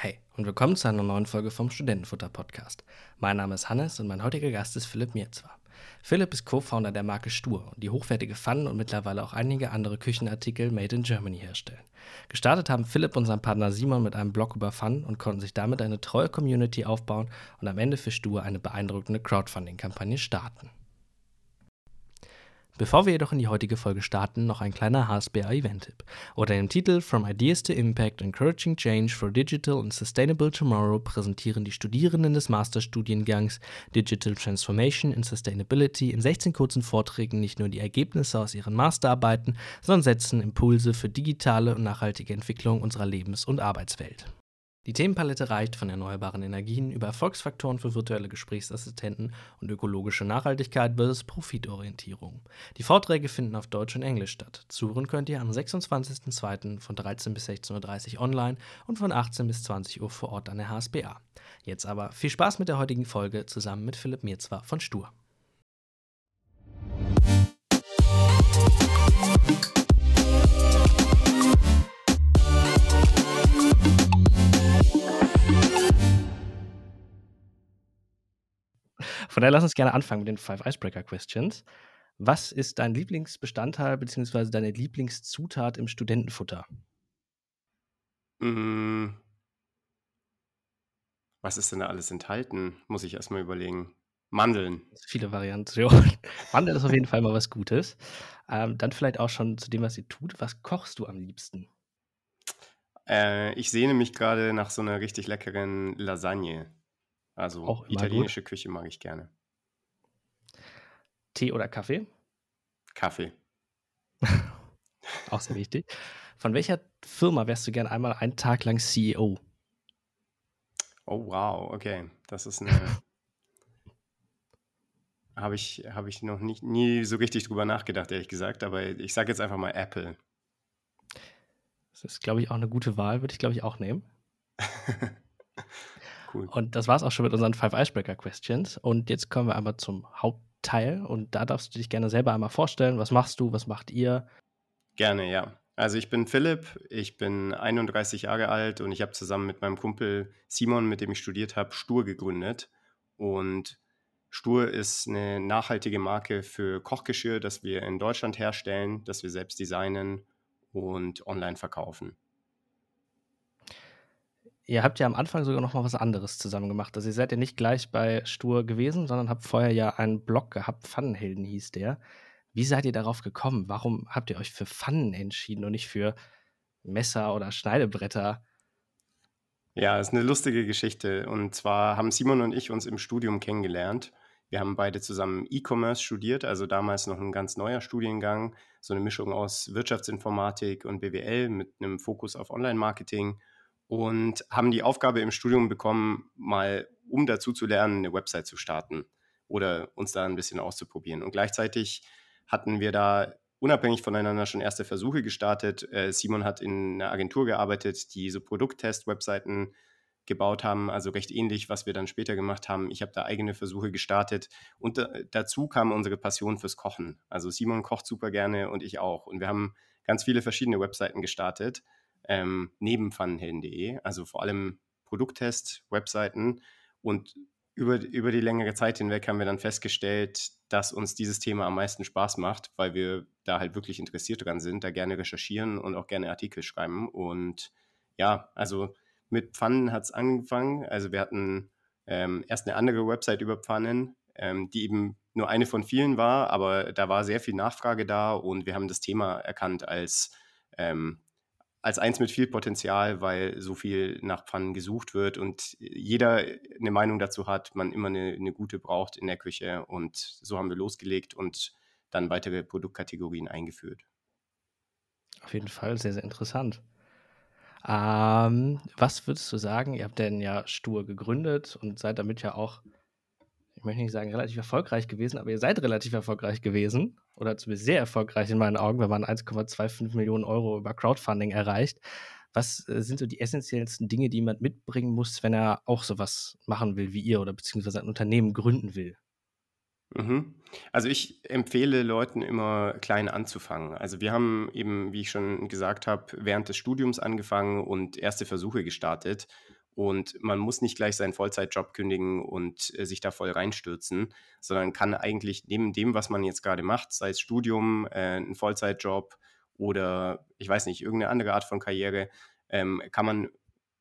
Hey und willkommen zu einer neuen Folge vom Studentenfutter Podcast. Mein Name ist Hannes und mein heutiger Gast ist Philipp Mierzwa. Philipp ist Co-Founder der Marke Stur, die hochwertige Pfannen und mittlerweile auch einige andere Küchenartikel made in Germany herstellen. Gestartet haben Philipp und sein Partner Simon mit einem Blog über Pfannen und konnten sich damit eine treue Community aufbauen und am Ende für Stur eine beeindruckende Crowdfunding-Kampagne starten. Bevor wir jedoch in die heutige Folge starten, noch ein kleiner HSBA-Event-Tipp. Unter dem Titel From Ideas to Impact Encouraging Change for Digital and Sustainable Tomorrow präsentieren die Studierenden des Masterstudiengangs Digital Transformation and Sustainability in 16 kurzen Vorträgen nicht nur die Ergebnisse aus ihren Masterarbeiten, sondern setzen Impulse für digitale und nachhaltige Entwicklung unserer Lebens- und Arbeitswelt. Die Themenpalette reicht von erneuerbaren Energien über Erfolgsfaktoren für virtuelle Gesprächsassistenten und ökologische Nachhaltigkeit bis Profitorientierung. Die Vorträge finden auf Deutsch und Englisch statt. Zuhören könnt ihr am 26.02. von 13 bis 16.30 Uhr online und von 18 bis 20 Uhr vor Ort an der HSBA. Jetzt aber viel Spaß mit der heutigen Folge zusammen mit Philipp Mirzwa von Stur. Von daher lass uns gerne anfangen mit den Five Icebreaker Questions. Was ist dein Lieblingsbestandteil bzw. deine Lieblingszutat im Studentenfutter? Hm. Was ist denn da alles enthalten? Muss ich erstmal überlegen. Mandeln. Viele Variationen. Mandeln ist auf jeden Fall mal was Gutes. Ähm, dann vielleicht auch schon zu dem, was ihr tut. Was kochst du am liebsten? Äh, ich sehne mich gerade nach so einer richtig leckeren Lasagne. Also Auch immer gut. italienische Küche mag ich gerne. Tee oder Kaffee? Kaffee. Auch sehr wichtig. Von welcher Firma wärst du gern einmal einen Tag lang CEO? Oh, wow, okay. Das ist eine. Habe ich, habe ich noch nicht, nie so richtig drüber nachgedacht, ehrlich gesagt. Aber ich sage jetzt einfach mal Apple. Das ist, glaube ich, auch eine gute Wahl. Würde ich, glaube ich, auch nehmen. Cool. Und das war es auch schon mit unseren Five Icebreaker Questions. Und jetzt kommen wir einmal zum Hauptteil. Und da darfst du dich gerne selber einmal vorstellen. Was machst du? Was macht ihr? Gerne, ja. Also ich bin Philipp, ich bin 31 Jahre alt und ich habe zusammen mit meinem Kumpel Simon, mit dem ich studiert habe, Stur gegründet. Und Stur ist eine nachhaltige Marke für Kochgeschirr, das wir in Deutschland herstellen, das wir selbst designen und online verkaufen. Ihr habt ja am Anfang sogar noch mal was anderes zusammen gemacht. Also ihr seid ja nicht gleich bei Stur gewesen, sondern habt vorher ja einen Blog gehabt, Pfannenhelden hieß der. Wie seid ihr darauf gekommen? Warum habt ihr euch für Pfannen entschieden und nicht für Messer oder Schneidebretter? Ja, ist eine lustige Geschichte. Und zwar haben Simon und ich uns im Studium kennengelernt. Wir haben beide zusammen E-Commerce studiert, also damals noch ein ganz neuer Studiengang, so eine Mischung aus Wirtschaftsinformatik und BWL mit einem Fokus auf Online-Marketing und haben die Aufgabe im Studium bekommen, mal um dazu zu lernen, eine Website zu starten oder uns da ein bisschen auszuprobieren. Und gleichzeitig hatten wir da unabhängig voneinander schon erste Versuche gestartet. Äh, Simon hat in einer Agentur gearbeitet, die so Produkttest-Webseiten gebaut haben, also recht ähnlich, was wir dann später gemacht haben. Ich habe da eigene Versuche gestartet und da, dazu kam unsere Passion fürs Kochen. Also Simon kocht super gerne und ich auch. Und wir haben ganz viele verschiedene Webseiten gestartet, ähm, neben pfannenhelden.de, also vor allem Produkttest-Webseiten. Und über, über die längere Zeit hinweg haben wir dann festgestellt, dass uns dieses Thema am meisten Spaß macht, weil wir da halt wirklich interessiert dran sind, da gerne recherchieren und auch gerne Artikel schreiben. Und ja, also mit Pfannen hat es angefangen. Also wir hatten ähm, erst eine andere Website über Pfannen, ähm, die eben nur eine von vielen war, aber da war sehr viel Nachfrage da und wir haben das Thema erkannt als, ähm, als eins mit viel Potenzial, weil so viel nach Pfannen gesucht wird und jeder eine Meinung dazu hat, man immer eine, eine gute braucht in der Küche und so haben wir losgelegt und dann weitere Produktkategorien eingeführt. Auf jeden Fall sehr, sehr interessant. Ähm, was würdest du sagen? Ihr habt denn ja Stur gegründet und seid damit ja auch, ich möchte nicht sagen relativ erfolgreich gewesen, aber ihr seid relativ erfolgreich gewesen oder zumindest sehr erfolgreich in meinen Augen, wenn man 1,25 Millionen Euro über Crowdfunding erreicht. Was äh, sind so die essentiellsten Dinge, die jemand mitbringen muss, wenn er auch sowas machen will wie ihr oder beziehungsweise ein Unternehmen gründen will? Mhm. Also ich empfehle Leuten immer klein anzufangen. Also wir haben eben, wie ich schon gesagt habe, während des Studiums angefangen und erste Versuche gestartet. Und man muss nicht gleich seinen Vollzeitjob kündigen und äh, sich da voll reinstürzen, sondern kann eigentlich neben dem, was man jetzt gerade macht, sei es Studium, äh, ein Vollzeitjob oder ich weiß nicht, irgendeine andere Art von Karriere, ähm, kann man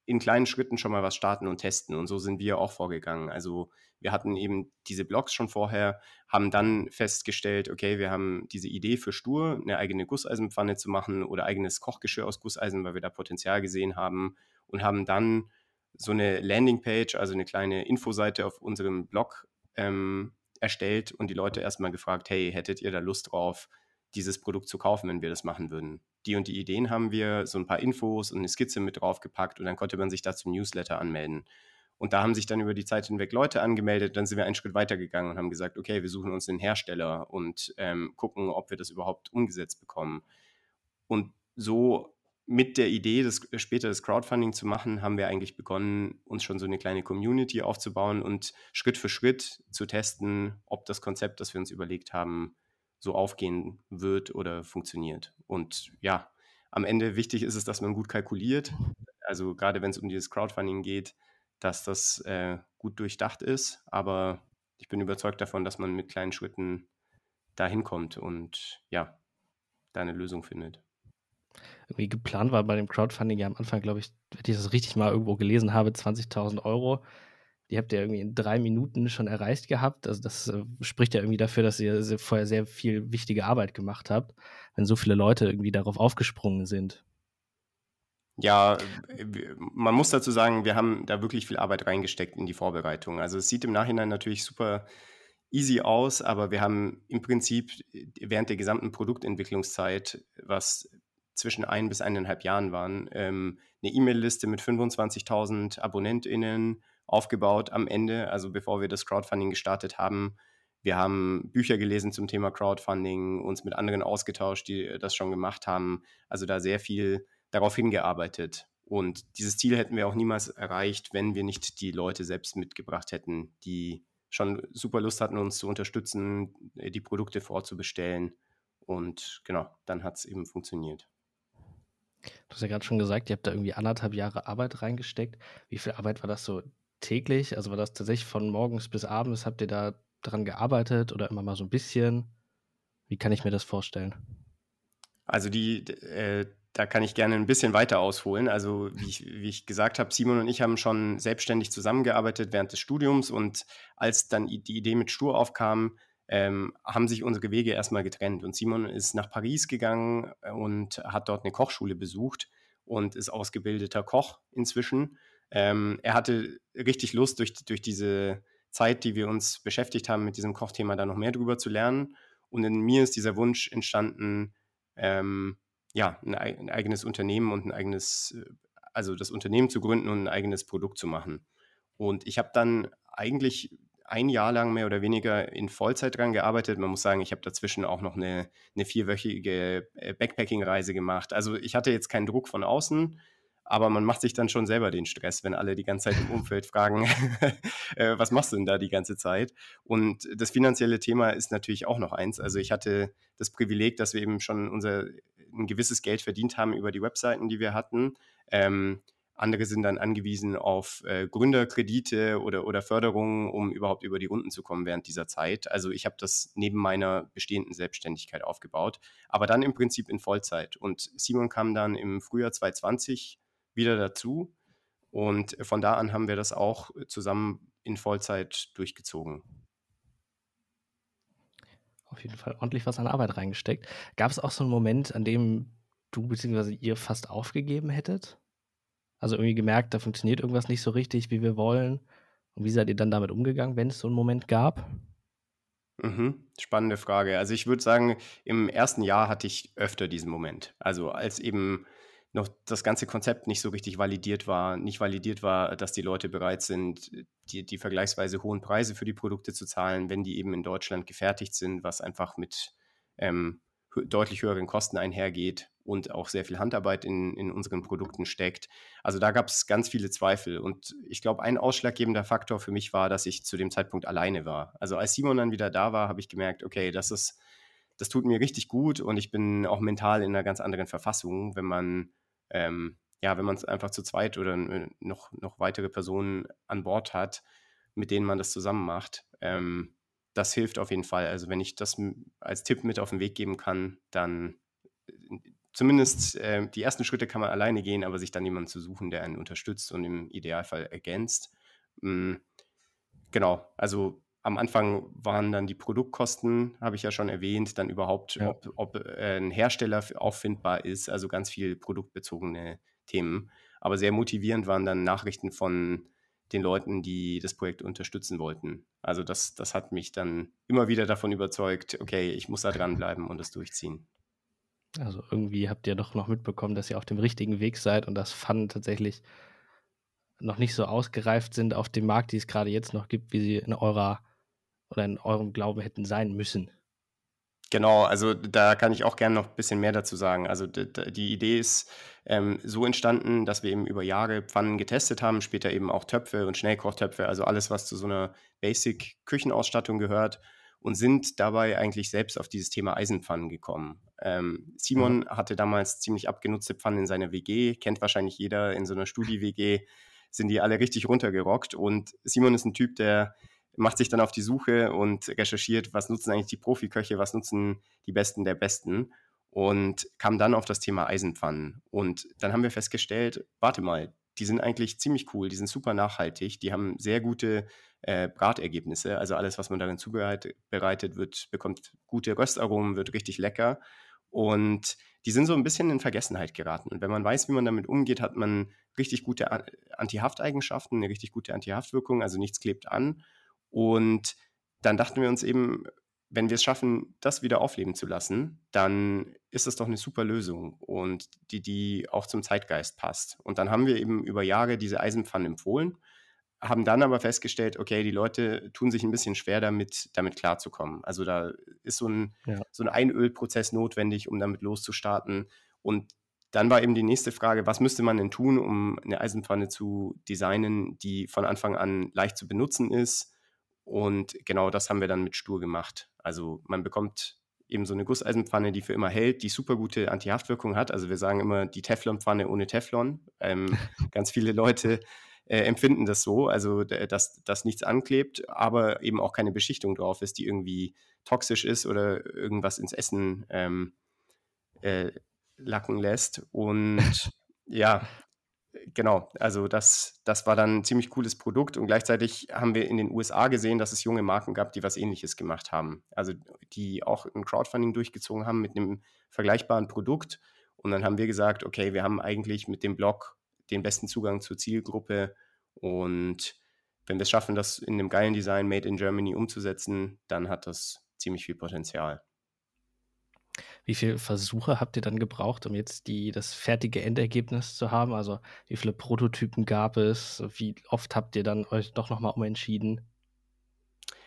in kleinen Schritten schon mal was starten und testen. Und so sind wir auch vorgegangen. Also wir hatten eben diese Blogs schon vorher, haben dann festgestellt, okay, wir haben diese Idee für Stur, eine eigene Gusseisenpfanne zu machen oder eigenes Kochgeschirr aus Gusseisen, weil wir da Potenzial gesehen haben und haben dann so eine Landingpage, also eine kleine Infoseite auf unserem Blog ähm, erstellt und die Leute erstmal gefragt, hey, hättet ihr da Lust drauf, dieses Produkt zu kaufen, wenn wir das machen würden? Die und die Ideen haben wir, so ein paar Infos und eine Skizze mit draufgepackt und dann konnte man sich da zum Newsletter anmelden. Und da haben sich dann über die Zeit hinweg Leute angemeldet. Dann sind wir einen Schritt weiter gegangen und haben gesagt, okay, wir suchen uns einen Hersteller und ähm, gucken, ob wir das überhaupt umgesetzt bekommen. Und so mit der Idee, das, äh, später das Crowdfunding zu machen, haben wir eigentlich begonnen, uns schon so eine kleine Community aufzubauen und Schritt für Schritt zu testen, ob das Konzept, das wir uns überlegt haben, so aufgehen wird oder funktioniert. Und ja, am Ende wichtig ist es, dass man gut kalkuliert. Also gerade wenn es um dieses Crowdfunding geht, dass das äh, gut durchdacht ist. Aber ich bin überzeugt davon, dass man mit kleinen Schritten dahin kommt und ja, da eine Lösung findet irgendwie geplant war bei dem Crowdfunding ja am Anfang, glaube ich, wenn ich das richtig mal irgendwo gelesen habe, 20.000 Euro. Die habt ihr irgendwie in drei Minuten schon erreicht gehabt. Also das äh, spricht ja irgendwie dafür, dass ihr vorher sehr viel wichtige Arbeit gemacht habt, wenn so viele Leute irgendwie darauf aufgesprungen sind. Ja, man muss dazu sagen, wir haben da wirklich viel Arbeit reingesteckt in die Vorbereitung. Also es sieht im Nachhinein natürlich super easy aus, aber wir haben im Prinzip während der gesamten Produktentwicklungszeit, was zwischen ein bis eineinhalb Jahren waren, ähm, eine E-Mail-Liste mit 25.000 AbonnentInnen aufgebaut am Ende, also bevor wir das Crowdfunding gestartet haben. Wir haben Bücher gelesen zum Thema Crowdfunding, uns mit anderen ausgetauscht, die das schon gemacht haben. Also da sehr viel darauf hingearbeitet. Und dieses Ziel hätten wir auch niemals erreicht, wenn wir nicht die Leute selbst mitgebracht hätten, die schon super Lust hatten, uns zu unterstützen, die Produkte vorzubestellen. Und genau, dann hat es eben funktioniert. Du hast ja gerade schon gesagt, ihr habt da irgendwie anderthalb Jahre Arbeit reingesteckt. Wie viel Arbeit war das so täglich? Also war das tatsächlich von morgens bis abends? Habt ihr da dran gearbeitet oder immer mal so ein bisschen? Wie kann ich mir das vorstellen? Also die, äh, da kann ich gerne ein bisschen weiter ausholen. Also wie ich, wie ich gesagt habe, Simon und ich haben schon selbstständig zusammengearbeitet während des Studiums und als dann die Idee mit Stur aufkam, ähm, haben sich unsere Wege erstmal getrennt. Und Simon ist nach Paris gegangen äh, und hat dort eine Kochschule besucht und ist ausgebildeter Koch inzwischen. Ähm, er hatte richtig Lust, durch, durch diese Zeit, die wir uns beschäftigt haben, mit diesem Kochthema da noch mehr drüber zu lernen. Und in mir ist dieser Wunsch entstanden, ähm, ja, ein, ein, eigenes Unternehmen und ein eigenes, äh, also das Unternehmen zu gründen und ein eigenes Produkt zu machen. Und ich habe dann eigentlich ein Jahr lang mehr oder weniger in Vollzeit dran gearbeitet. Man muss sagen, ich habe dazwischen auch noch eine, eine vierwöchige äh, Backpacking-Reise gemacht. Also ich hatte jetzt keinen Druck von außen, aber man macht sich dann schon selber den Stress, wenn alle die ganze Zeit im Umfeld fragen, äh, was machst du denn da die ganze Zeit? Und das finanzielle Thema ist natürlich auch noch eins. Also ich hatte das Privileg, dass wir eben schon unser ein gewisses Geld verdient haben über die Webseiten, die wir hatten. Ähm, andere sind dann angewiesen auf äh, Gründerkredite oder, oder Förderungen, um überhaupt über die Runden zu kommen während dieser Zeit. Also ich habe das neben meiner bestehenden Selbstständigkeit aufgebaut, aber dann im Prinzip in Vollzeit. Und Simon kam dann im Frühjahr 2020 wieder dazu. Und von da an haben wir das auch zusammen in Vollzeit durchgezogen. Auf jeden Fall ordentlich was an Arbeit reingesteckt. Gab es auch so einen Moment, an dem du bzw. ihr fast aufgegeben hättet? Also irgendwie gemerkt, da funktioniert irgendwas nicht so richtig, wie wir wollen. Und wie seid ihr dann damit umgegangen, wenn es so einen Moment gab? Mhm, spannende Frage. Also ich würde sagen, im ersten Jahr hatte ich öfter diesen Moment. Also als eben noch das ganze Konzept nicht so richtig validiert war, nicht validiert war, dass die Leute bereit sind, die, die vergleichsweise hohen Preise für die Produkte zu zahlen, wenn die eben in Deutschland gefertigt sind, was einfach mit ähm, deutlich höheren Kosten einhergeht und auch sehr viel Handarbeit in, in unseren Produkten steckt. Also da gab es ganz viele Zweifel. Und ich glaube, ein ausschlaggebender Faktor für mich war, dass ich zu dem Zeitpunkt alleine war. Also als Simon dann wieder da war, habe ich gemerkt, okay, das ist, das tut mir richtig gut und ich bin auch mental in einer ganz anderen Verfassung, wenn man ähm, ja, wenn man es einfach zu zweit oder noch, noch weitere Personen an Bord hat, mit denen man das zusammen macht, ähm, das hilft auf jeden Fall. Also wenn ich das als Tipp mit auf den Weg geben kann, dann äh, zumindest äh, die ersten Schritte kann man alleine gehen, aber sich dann jemanden zu suchen, der einen unterstützt und im Idealfall ergänzt. Mhm. Genau, also am Anfang waren dann die Produktkosten, habe ich ja schon erwähnt, dann überhaupt, ja. ob, ob äh, ein Hersteller auffindbar ist, also ganz viel produktbezogene Themen. Aber sehr motivierend waren dann Nachrichten von den Leuten, die das Projekt unterstützen wollten. Also das, das hat mich dann immer wieder davon überzeugt, okay, ich muss da dranbleiben und das durchziehen. Also irgendwie habt ihr doch noch mitbekommen, dass ihr auf dem richtigen Weg seid und das Fun tatsächlich noch nicht so ausgereift sind auf dem Markt, die es gerade jetzt noch gibt, wie sie in eurer oder in eurem Glauben hätten sein müssen. Genau, also da kann ich auch gerne noch ein bisschen mehr dazu sagen. Also die Idee ist ähm, so entstanden, dass wir eben über Jahre Pfannen getestet haben, später eben auch Töpfe und Schnellkochtöpfe, also alles, was zu so einer Basic-Küchenausstattung gehört und sind dabei eigentlich selbst auf dieses Thema Eisenpfannen gekommen. Ähm, Simon mhm. hatte damals ziemlich abgenutzte Pfannen in seiner WG, kennt wahrscheinlich jeder in so einer Studi-WG, sind die alle richtig runtergerockt und Simon ist ein Typ, der macht sich dann auf die Suche und recherchiert, was nutzen eigentlich die Profiköche, was nutzen die Besten der Besten und kam dann auf das Thema Eisenpfannen. Und dann haben wir festgestellt, warte mal, die sind eigentlich ziemlich cool, die sind super nachhaltig, die haben sehr gute äh, Bratergebnisse, also alles, was man darin zubereitet wird, bekommt gute Röstaromen, wird richtig lecker. Und die sind so ein bisschen in Vergessenheit geraten. Und wenn man weiß, wie man damit umgeht, hat man richtig gute Antihafteigenschaften, eine richtig gute Antihaftwirkung, also nichts klebt an. Und dann dachten wir uns eben, wenn wir es schaffen, das wieder aufleben zu lassen, dann ist das doch eine super Lösung und die, die auch zum Zeitgeist passt. Und dann haben wir eben über Jahre diese Eisenpfannen empfohlen, haben dann aber festgestellt, okay, die Leute tun sich ein bisschen schwer damit, damit klarzukommen. Also da ist so ein, ja. so ein Einölprozess notwendig, um damit loszustarten. Und dann war eben die nächste Frage, was müsste man denn tun, um eine Eisenpfanne zu designen, die von Anfang an leicht zu benutzen ist, und genau das haben wir dann mit Stur gemacht. Also man bekommt eben so eine Gusseisenpfanne, die für immer hält, die super gute Antihaftwirkung hat. Also wir sagen immer die Teflonpfanne ohne Teflon. Ähm, ganz viele Leute äh, empfinden das so, also dass, dass nichts anklebt, aber eben auch keine Beschichtung drauf ist, die irgendwie toxisch ist oder irgendwas ins Essen ähm, äh, lacken lässt. Und ja, genau, also das, das war dann ein ziemlich cooles Produkt und gleichzeitig haben wir in den USA gesehen, dass es junge Marken gab, die was ähnliches gemacht haben. Also die auch ein Crowdfunding durchgezogen haben mit einem vergleichbaren Produkt. Und dann haben wir gesagt, okay, wir haben eigentlich mit dem Blog den besten Zugang zur Zielgruppe und wenn wir es schaffen, das in einem geilen Design Made in Germany umzusetzen, dann hat das ziemlich viel Potenzial. Wie viele Versuche habt ihr dann gebraucht, um jetzt die, das fertige Endergebnis zu haben? Also wie viele Prototypen gab es? Wie oft habt ihr dann euch doch nochmal umentschieden?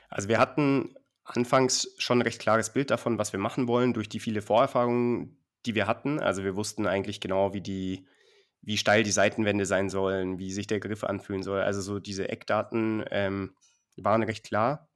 Also wir hatten anfangs schon ein recht klares Bild davon, was wir machen wollen, durch die viele Vorerfahrungen, die wir hatten. Also wir wussten eigentlich genau, wie die, wie steil die Seitenwände sein sollen, wie sich der Griff anfühlen soll. Also so diese Eckdaten ähm, waren recht klar.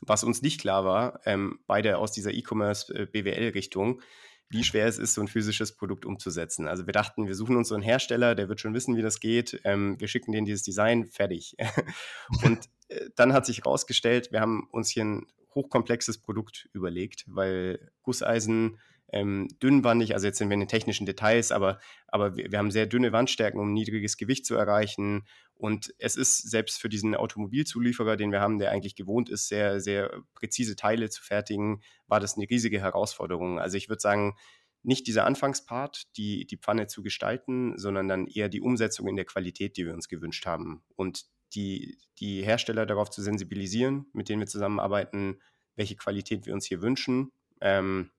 Was uns nicht klar war, ähm, beide aus dieser E-Commerce-BWL-Richtung, äh, wie schwer es ist, so ein physisches Produkt umzusetzen. Also wir dachten, wir suchen uns so einen Hersteller, der wird schon wissen, wie das geht. Ähm, wir schicken denen dieses Design, fertig. und äh, dann hat sich herausgestellt, wir haben uns hier ein hochkomplexes Produkt überlegt, weil Gusseisen ähm, dünnwandig, also jetzt sind wir in den technischen Details, aber, aber wir, wir, haben sehr dünne Wandstärken, um niedriges Gewicht zu erreichen. Und es ist selbst für diesen Automobilzulieferer, den wir haben, der eigentlich gewohnt ist, sehr, sehr präzise Teile zu fertigen, war das eine riesige Herausforderung. Also ich würde sagen, nicht dieser Anfangspart, die, die Pfanne zu gestalten, sondern dann eher die Umsetzung in der Qualität, die wir uns gewünscht haben. Und die, die Hersteller darauf zu sensibilisieren, mit denen wir zusammenarbeiten, welche Qualität wir uns hier wünschen. Ähm,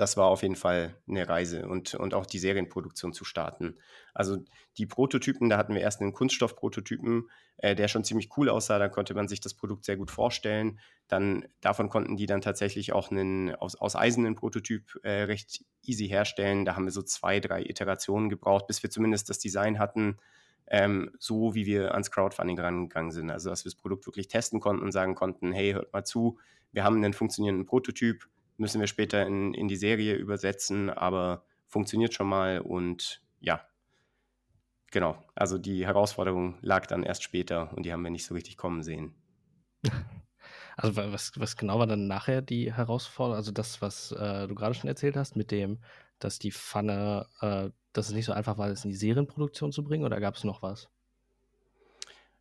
das war auf jeden Fall eine Reise und, und auch die Serienproduktion zu starten. Also die Prototypen, da hatten wir erst einen Kunststoffprototypen, äh, der schon ziemlich cool aussah, da konnte man sich das Produkt sehr gut vorstellen. Dann davon konnten die dann tatsächlich auch einen aus, aus Eisen Prototyp äh, recht easy herstellen. Da haben wir so zwei, drei Iterationen gebraucht, bis wir zumindest das Design hatten, ähm, so wie wir ans Crowdfunding rangegangen sind. Also dass wir das Produkt wirklich testen konnten und sagen konnten, hey, hört mal zu, wir haben einen funktionierenden Prototyp, müssen wir später in, in die Serie übersetzen, aber funktioniert schon mal und ja, genau, also die Herausforderung lag dann erst später und die haben wir nicht so richtig kommen sehen. Also was, was genau war dann nachher die Herausforderung? Also das, was äh, du gerade schon erzählt hast, mit dem, dass die Pfanne, äh, dass es nicht so einfach war, es in die Serienproduktion zu bringen, oder gab es noch was?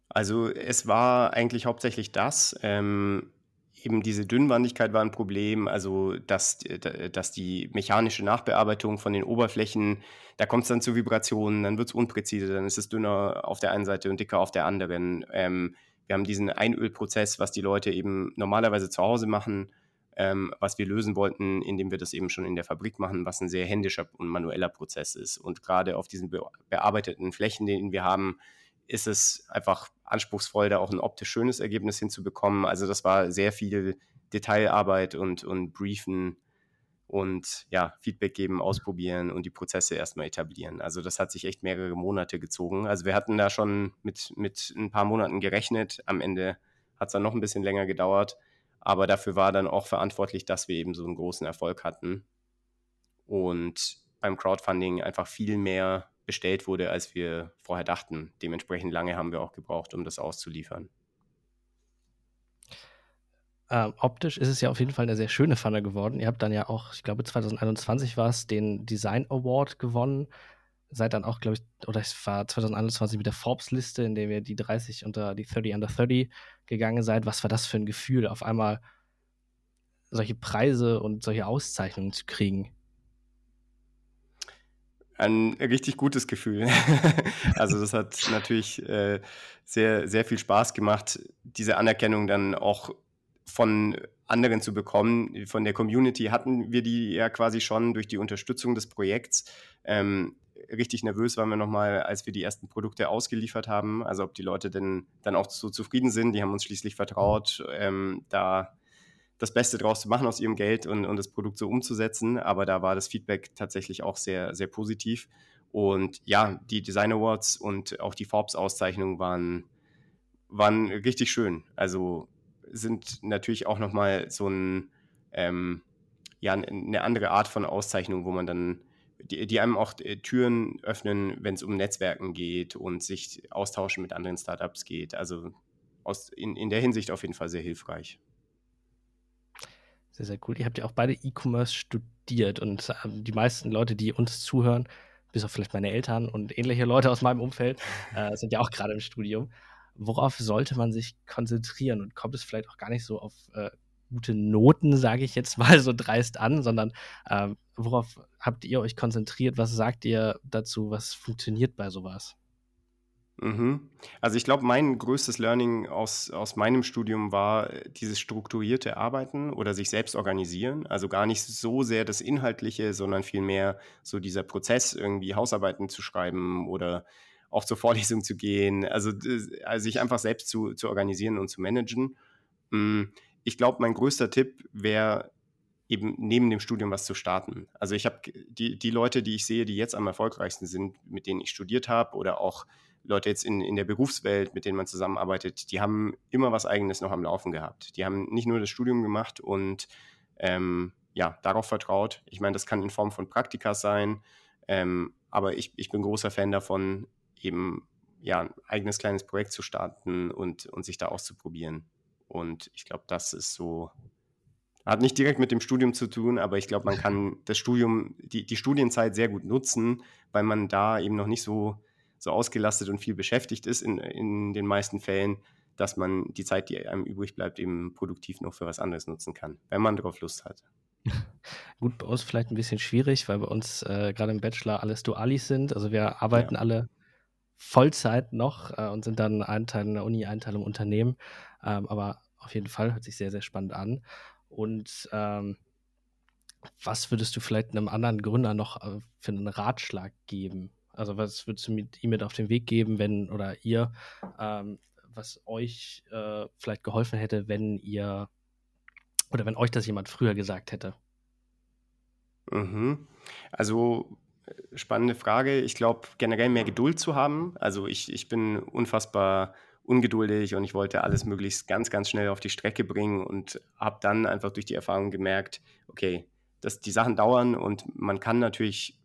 Also es war eigentlich hauptsächlich das. Ähm, eben diese Dünnwandigkeit war ein Problem, also dass, dass die mechanische Nachbearbeitung von den Oberflächen, da kommt es dann zu Vibrationen, dann wird es unpräzise, dann ist es dünner auf der einen Seite und dicker auf der anderen. Ähm, wir haben diesen Einölprozess, was die Leute eben normalerweise zu Hause machen, ähm, was wir lösen wollten, indem wir das eben schon in der Fabrik machen, was ein sehr händischer und manueller Prozess ist. Und gerade auf diesen bearbeiteten Flächen, den wir haben, ist es einfach anspruchsvoll, da auch ein optisch schönes Ergebnis hinzubekommen. Also das war sehr viel Detailarbeit und, und Briefen und ja, Feedback geben, ausprobieren und die Prozesse erstmal etablieren. Also das hat sich echt mehrere Monate gezogen. Also wir hatten da schon mit, mit ein paar Monaten gerechnet. Am Ende hat es dann noch ein bisschen länger gedauert. Aber dafür war dann auch verantwortlich, dass wir eben so einen großen Erfolg hatten. Und beim Crowdfunding einfach viel mehr bestellt wurde, als wir vorher dachten. Dementsprechend lange haben wir auch gebraucht, um das auszuliefern. Ähm, optisch ist es ja auf jeden Fall eine sehr schöne Pfanne geworden. Ihr habt dann ja auch, ich glaube 2021 war es, den Design Award gewonnen. Seid dann auch, glaube ich, oder es war 2021 mit der Forbes-Liste, in der ihr die 30 unter die 30 under 30 gegangen seid. Was war das für ein Gefühl, auf einmal solche Preise und solche Auszeichnungen zu kriegen? Ein richtig gutes Gefühl. also das hat natürlich äh, sehr, sehr viel Spaß gemacht, diese Anerkennung dann auch von anderen zu bekommen. Von der Community hatten wir die ja quasi schon durch die Unterstützung des Projekts. Ähm, richtig nervös waren wir nochmal, als wir die ersten Produkte ausgeliefert haben. Also ob die Leute denn dann auch so zufrieden sind. Die haben uns schließlich vertraut, ähm, da das Beste draus zu machen aus ihrem Geld und, und das Produkt so umzusetzen. Aber da war das Feedback tatsächlich auch sehr, sehr positiv. Und ja, die Design Awards und auch die Forbes-Auszeichnungen waren, waren richtig schön. Also sind natürlich auch nochmal so ein, ähm, ja, eine andere Art von Auszeichnung, wo man dann, die, die einem auch äh, Türen öffnen, wenn es um Netzwerken geht und sich austauschen mit anderen Startups geht. Also aus, in, in der Hinsicht auf jeden Fall sehr hilfreich. Sehr, sehr cool. Ihr habt ja auch beide E-Commerce studiert und ähm, die meisten Leute, die uns zuhören, bis auf vielleicht meine Eltern und ähnliche Leute aus meinem Umfeld, äh, sind ja auch gerade im Studium. Worauf sollte man sich konzentrieren und kommt es vielleicht auch gar nicht so auf äh, gute Noten, sage ich jetzt mal so dreist an, sondern äh, worauf habt ihr euch konzentriert? Was sagt ihr dazu? Was funktioniert bei sowas? Mhm. Also ich glaube, mein größtes Learning aus, aus meinem Studium war äh, dieses strukturierte Arbeiten oder sich selbst organisieren. Also gar nicht so sehr das Inhaltliche, sondern vielmehr so dieser Prozess, irgendwie Hausarbeiten zu schreiben oder auch zur Vorlesung zu gehen. Also, also sich einfach selbst zu, zu organisieren und zu managen. Hm, ich glaube, mein größter Tipp wäre eben neben dem Studium was zu starten. Also ich habe die, die Leute, die ich sehe, die jetzt am erfolgreichsten sind, mit denen ich studiert habe oder auch Leute jetzt in, in der Berufswelt, mit denen man zusammenarbeitet, die haben immer was Eigenes noch am Laufen gehabt. Die haben nicht nur das Studium gemacht und ähm, ja, darauf vertraut. Ich meine, das kann in Form von Praktika sein, ähm, aber ich, ich bin großer Fan davon, eben ja, ein eigenes kleines Projekt zu starten und, und sich da auszuprobieren. Und ich glaube, das ist so, hat nicht direkt mit dem Studium zu tun, aber ich glaube, man kann das Studium, die, die Studienzeit sehr gut nutzen, weil man da eben noch nicht so so ausgelastet und viel beschäftigt ist in, in den meisten Fällen, dass man die Zeit, die einem übrig bleibt, eben produktiv noch für was anderes nutzen kann, wenn man darauf Lust hat. Gut, bei uns vielleicht ein bisschen schwierig, weil bei uns äh, gerade im Bachelor alles Dualis sind. Also wir arbeiten ja. alle Vollzeit noch äh, und sind dann ein Teil in der Uni, ein Teil im Unternehmen. Ähm, aber auf jeden Fall hört sich sehr, sehr spannend an. Und ähm, was würdest du vielleicht einem anderen Gründer noch äh, für einen Ratschlag geben? Also was würdest du mit ihm mit auf den Weg geben, wenn oder ihr, ähm, was euch äh, vielleicht geholfen hätte, wenn ihr oder wenn euch das jemand früher gesagt hätte? Mhm. Also äh, spannende Frage. Ich glaube, generell mehr Geduld zu haben. Also ich, ich bin unfassbar ungeduldig und ich wollte alles möglichst ganz, ganz schnell auf die Strecke bringen und habe dann einfach durch die Erfahrung gemerkt, okay, dass die Sachen dauern und man kann natürlich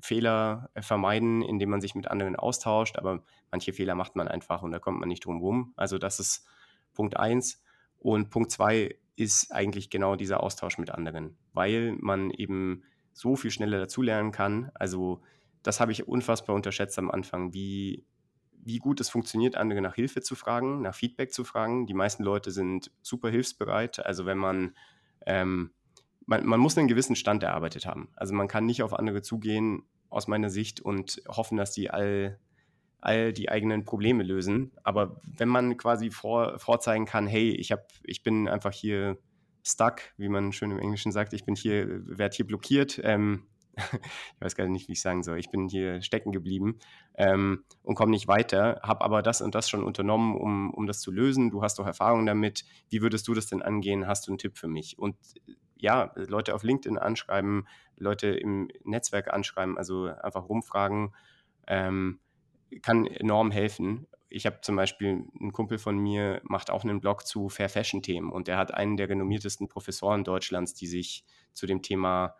Fehler äh, vermeiden, indem man sich mit anderen austauscht, aber manche Fehler macht man einfach und da kommt man nicht drum rum. Also das ist Punkt eins. Und Punkt zwei ist eigentlich genau dieser Austausch mit anderen, weil man eben so viel schneller dazulernen kann. Also das habe ich unfassbar unterschätzt am Anfang, wie, wie gut es funktioniert, andere nach Hilfe zu fragen, nach Feedback zu fragen. Die meisten Leute sind super hilfsbereit. Also wenn man, ähm, man, man muss einen gewissen Stand erarbeitet haben. Also man kann nicht auf andere zugehen, aus meiner Sicht, und hoffen, dass die all, all die eigenen Probleme lösen. Aber wenn man quasi vor, vorzeigen kann, hey, ich, hab, ich bin einfach hier stuck, wie man schön im Englischen sagt, ich bin hier, werde hier blockiert, ähm, ich weiß gar nicht, wie ich sagen soll, ich bin hier stecken geblieben ähm, und komme nicht weiter, habe aber das und das schon unternommen, um, um das zu lösen. Du hast doch Erfahrung damit. Wie würdest du das denn angehen? Hast du einen Tipp für mich? Und ja, Leute auf LinkedIn anschreiben, Leute im Netzwerk anschreiben, also einfach rumfragen, ähm, kann enorm helfen. Ich habe zum Beispiel einen Kumpel von mir, macht auch einen Blog zu Fair Fashion Themen und der hat einen der renommiertesten Professoren Deutschlands, die sich zu dem Thema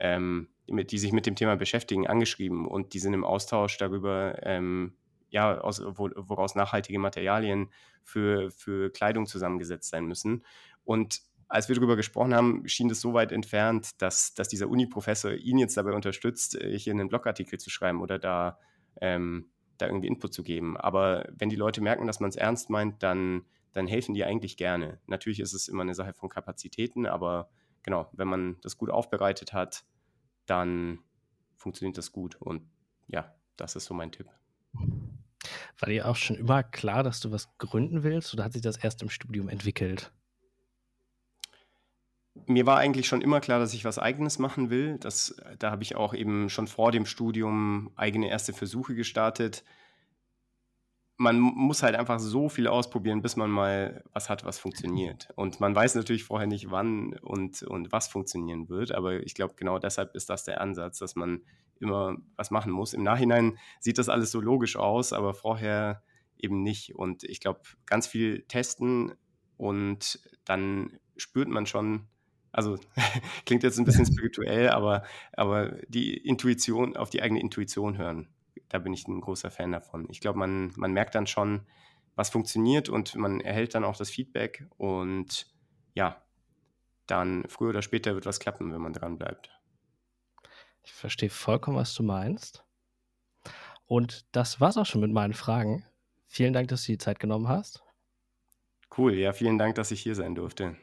ähm, die sich mit dem Thema beschäftigen, angeschrieben und die sind im Austausch darüber, ähm, ja, aus, wo, woraus nachhaltige Materialien für, für Kleidung zusammengesetzt sein müssen. Und als wir darüber gesprochen haben, schien das so weit entfernt, dass, dass dieser Uni-Professor ihn jetzt dabei unterstützt, äh, hier einen Blogartikel zu schreiben oder da, ähm, da irgendwie Input zu geben. Aber wenn die Leute merken, dass man es ernst meint, dann, dann helfen die eigentlich gerne. Natürlich ist es immer eine Sache von Kapazitäten, aber genau, wenn man das gut aufbereitet hat, dann funktioniert das gut. Und ja, das ist so mein Tipp. War dir auch schon immer klar, dass du was gründen willst oder hat sich das erst im Studium entwickelt? Mir war eigentlich schon immer klar, dass ich was Eigenes machen will. Das, da habe ich auch eben schon vor dem Studium eigene erste Versuche gestartet man muss halt einfach so viel ausprobieren, bis man mal was hat, was funktioniert. Und man weiß natürlich vorher nicht, wann und, und was funktionieren wird. Aber ich glaube, genau deshalb ist das der Ansatz, dass man immer was machen muss. Im Nachhinein sieht das alles so logisch aus, aber vorher eben nicht. Und ich glaube, ganz viel testen und dann spürt man schon, also klingt jetzt ein bisschen spirituell, aber, aber die Intuition, auf die eigene Intuition hören da bin ich ein großer Fan davon. Ich glaube, man, man merkt dann schon, was funktioniert und man erhält dann auch das Feedback und ja, dann früher oder später wird was klappen, wenn man dran bleibt. Ich verstehe vollkommen, was du meinst. Und das war's auch schon mit meinen Fragen. Vielen Dank, dass du die Zeit genommen hast. Cool, ja, vielen Dank, dass ich hier sein durfte.